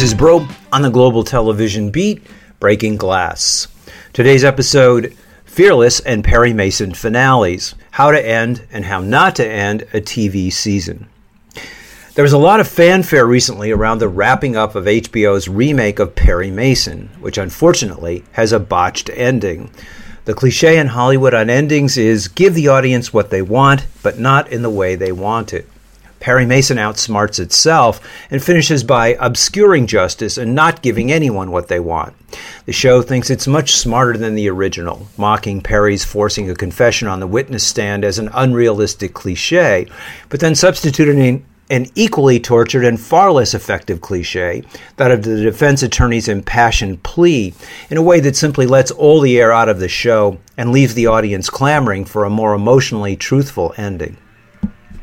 This is Broe on the Global Television Beat, Breaking Glass. Today's episode Fearless and Perry Mason finales How to End and How Not to End a TV Season. There was a lot of fanfare recently around the wrapping up of HBO's remake of Perry Mason, which unfortunately has a botched ending. The cliche in Hollywood on endings is give the audience what they want, but not in the way they want it. Perry Mason outsmarts itself and finishes by obscuring justice and not giving anyone what they want. The show thinks it's much smarter than the original, mocking Perry's forcing a confession on the witness stand as an unrealistic cliche, but then substituting an equally tortured and far less effective cliche, that of the defense attorney's impassioned plea, in a way that simply lets all the air out of the show and leaves the audience clamoring for a more emotionally truthful ending.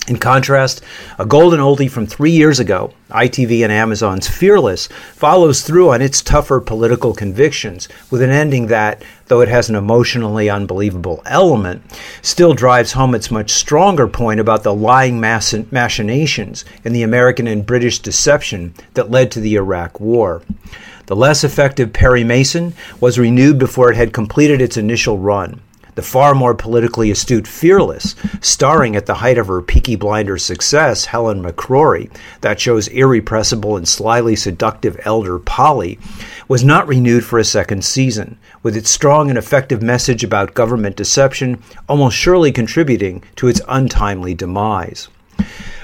In contrast, a golden oldie from three years ago, ITV and Amazon's Fearless, follows through on its tougher political convictions with an ending that, though it has an emotionally unbelievable element, still drives home its much stronger point about the lying machinations and the American and British deception that led to the Iraq War. The less effective Perry Mason was renewed before it had completed its initial run the far more politically astute Fearless, starring at the height of her Peaky Blinders success, Helen McCrory, that show's irrepressible and slyly seductive elder Polly, was not renewed for a second season, with its strong and effective message about government deception almost surely contributing to its untimely demise.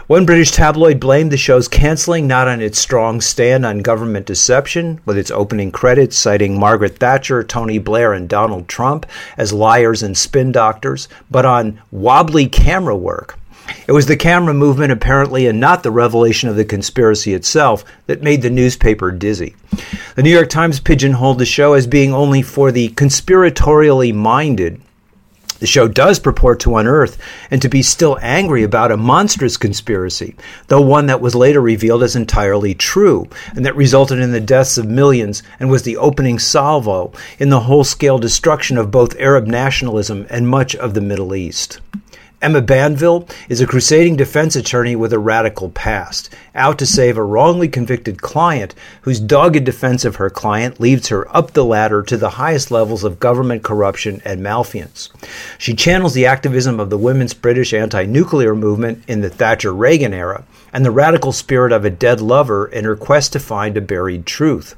One British tabloid blamed the show's canceling not on its strong stand on government deception, with its opening credits citing Margaret Thatcher, Tony Blair, and Donald Trump as liars and spin doctors, but on wobbly camera work. It was the camera movement, apparently, and not the revelation of the conspiracy itself, that made the newspaper dizzy. The New York Times pigeonholed the show as being only for the conspiratorially minded, the show does purport to unearth and to be still angry about a monstrous conspiracy, though one that was later revealed as entirely true and that resulted in the deaths of millions and was the opening salvo in the whole scale destruction of both Arab nationalism and much of the Middle East. Emma Banville is a crusading defense attorney with a radical past, out to save a wrongly convicted client whose dogged defense of her client leads her up the ladder to the highest levels of government corruption and malfeasance. She channels the activism of the women's British anti nuclear movement in the Thatcher Reagan era and the radical spirit of a dead lover in her quest to find a buried truth.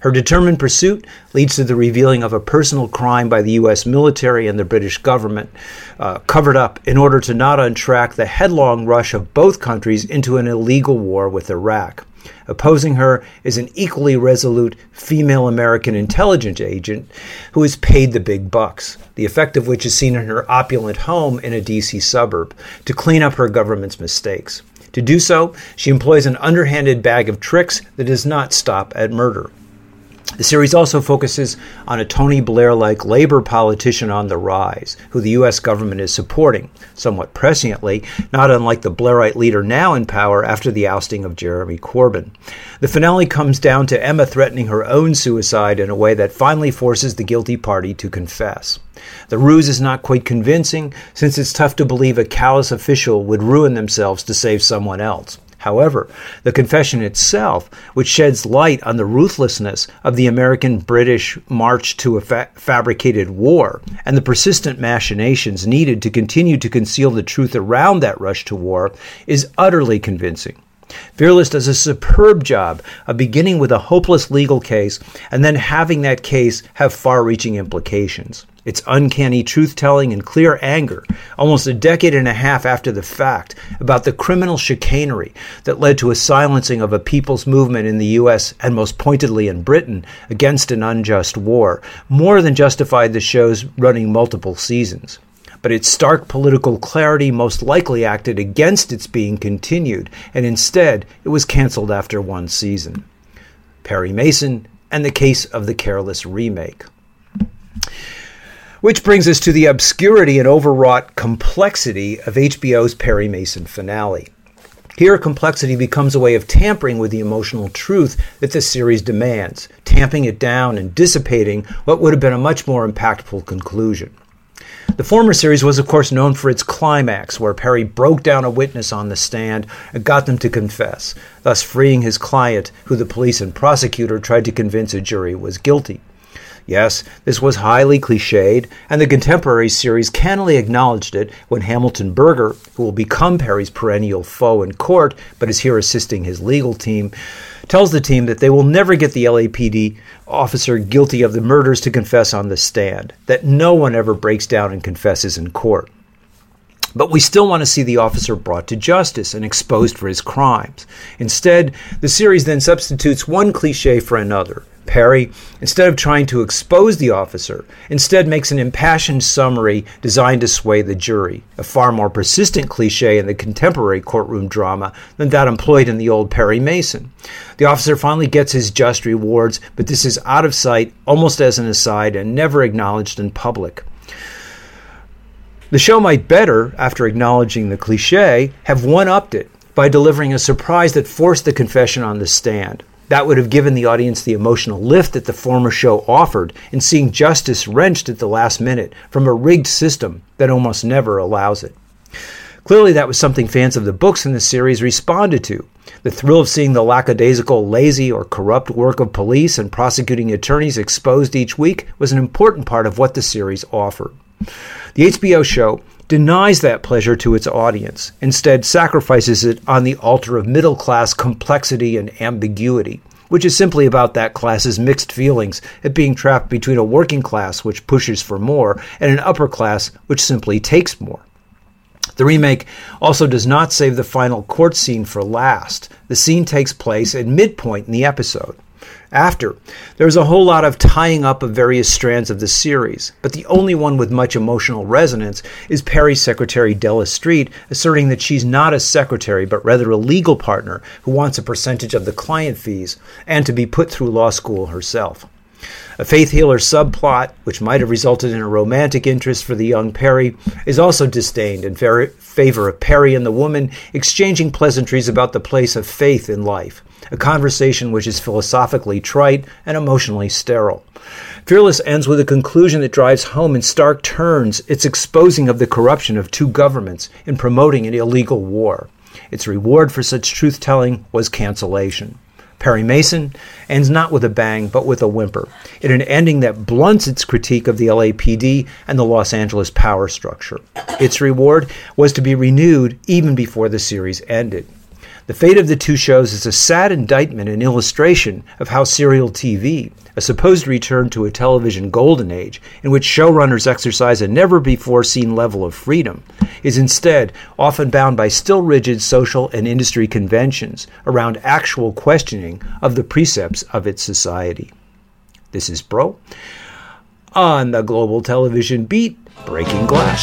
Her determined pursuit leads to the revealing of a personal crime by the U.S. military and the British government, uh, covered up in order to not untrack the headlong rush of both countries into an illegal war with Iraq. Opposing her is an equally resolute female American intelligence agent who is paid the big bucks, the effect of which is seen in her opulent home in a D.C. suburb, to clean up her government's mistakes. To do so, she employs an underhanded bag of tricks that does not stop at murder. The series also focuses on a Tony Blair like labor politician on the rise, who the U.S. government is supporting, somewhat presciently, not unlike the Blairite leader now in power after the ousting of Jeremy Corbyn. The finale comes down to Emma threatening her own suicide in a way that finally forces the guilty party to confess. The ruse is not quite convincing, since it's tough to believe a callous official would ruin themselves to save someone else. However, the confession itself, which sheds light on the ruthlessness of the American British march to a fa- fabricated war and the persistent machinations needed to continue to conceal the truth around that rush to war, is utterly convincing. Fearless does a superb job of beginning with a hopeless legal case and then having that case have far reaching implications. It's uncanny truth telling and clear anger, almost a decade and a half after the fact, about the criminal chicanery that led to a silencing of a people's movement in the U.S. and most pointedly in Britain against an unjust war, more than justified the show's running multiple seasons but its stark political clarity most likely acted against its being continued, and instead it was canceled after one season. Perry Mason and the Case of the Careless remake. Which brings us to the obscurity and overwrought complexity of HBO's Perry Mason finale. Here, complexity becomes a way of tampering with the emotional truth that the series demands, tamping it down and dissipating what would have been a much more impactful conclusion. The former series was, of course, known for its climax, where Perry broke down a witness on the stand and got them to confess, thus freeing his client, who the police and prosecutor tried to convince a jury was guilty. Yes, this was highly cliched, and the contemporary series cannily acknowledged it when Hamilton Burger, who will become Perry's perennial foe in court but is here assisting his legal team, tells the team that they will never get the LAPD officer guilty of the murders to confess on the stand, that no one ever breaks down and confesses in court. But we still want to see the officer brought to justice and exposed for his crimes. Instead, the series then substitutes one cliche for another. Perry, instead of trying to expose the officer, instead makes an impassioned summary designed to sway the jury, a far more persistent cliche in the contemporary courtroom drama than that employed in the old Perry Mason. The officer finally gets his just rewards, but this is out of sight, almost as an aside, and never acknowledged in public. The show might better, after acknowledging the cliche, have one upped it by delivering a surprise that forced the confession on the stand. That would have given the audience the emotional lift that the former show offered in seeing justice wrenched at the last minute from a rigged system that almost never allows it. Clearly, that was something fans of the books in the series responded to. The thrill of seeing the lackadaisical, lazy, or corrupt work of police and prosecuting attorneys exposed each week was an important part of what the series offered. The HBO show denies that pleasure to its audience, instead, sacrifices it on the altar of middle class complexity and ambiguity, which is simply about that class's mixed feelings at being trapped between a working class which pushes for more and an upper class which simply takes more. The remake also does not save the final court scene for last. The scene takes place at midpoint in the episode after. There's a whole lot of tying up of various strands of the series, but the only one with much emotional resonance is Perry's secretary Della Street asserting that she's not a secretary but rather a legal partner who wants a percentage of the client fees and to be put through law school herself. A faith healer subplot, which might have resulted in a romantic interest for the young Perry, is also disdained in favor of Perry and the woman exchanging pleasantries about the place of faith in life a conversation which is philosophically trite and emotionally sterile. Fearless ends with a conclusion that drives home in stark terms its exposing of the corruption of two governments in promoting an illegal war. Its reward for such truth telling was cancellation. Perry Mason ends not with a bang, but with a whimper, in an ending that blunts its critique of the LAPD and the Los Angeles power structure. Its reward was to be renewed even before the series ended. The fate of the two shows is a sad indictment and illustration of how serial TV, a supposed return to a television golden age in which showrunners exercise a never before seen level of freedom, is instead often bound by still rigid social and industry conventions around actual questioning of the precepts of its society. This is Broe on the Global Television Beat Breaking Glass.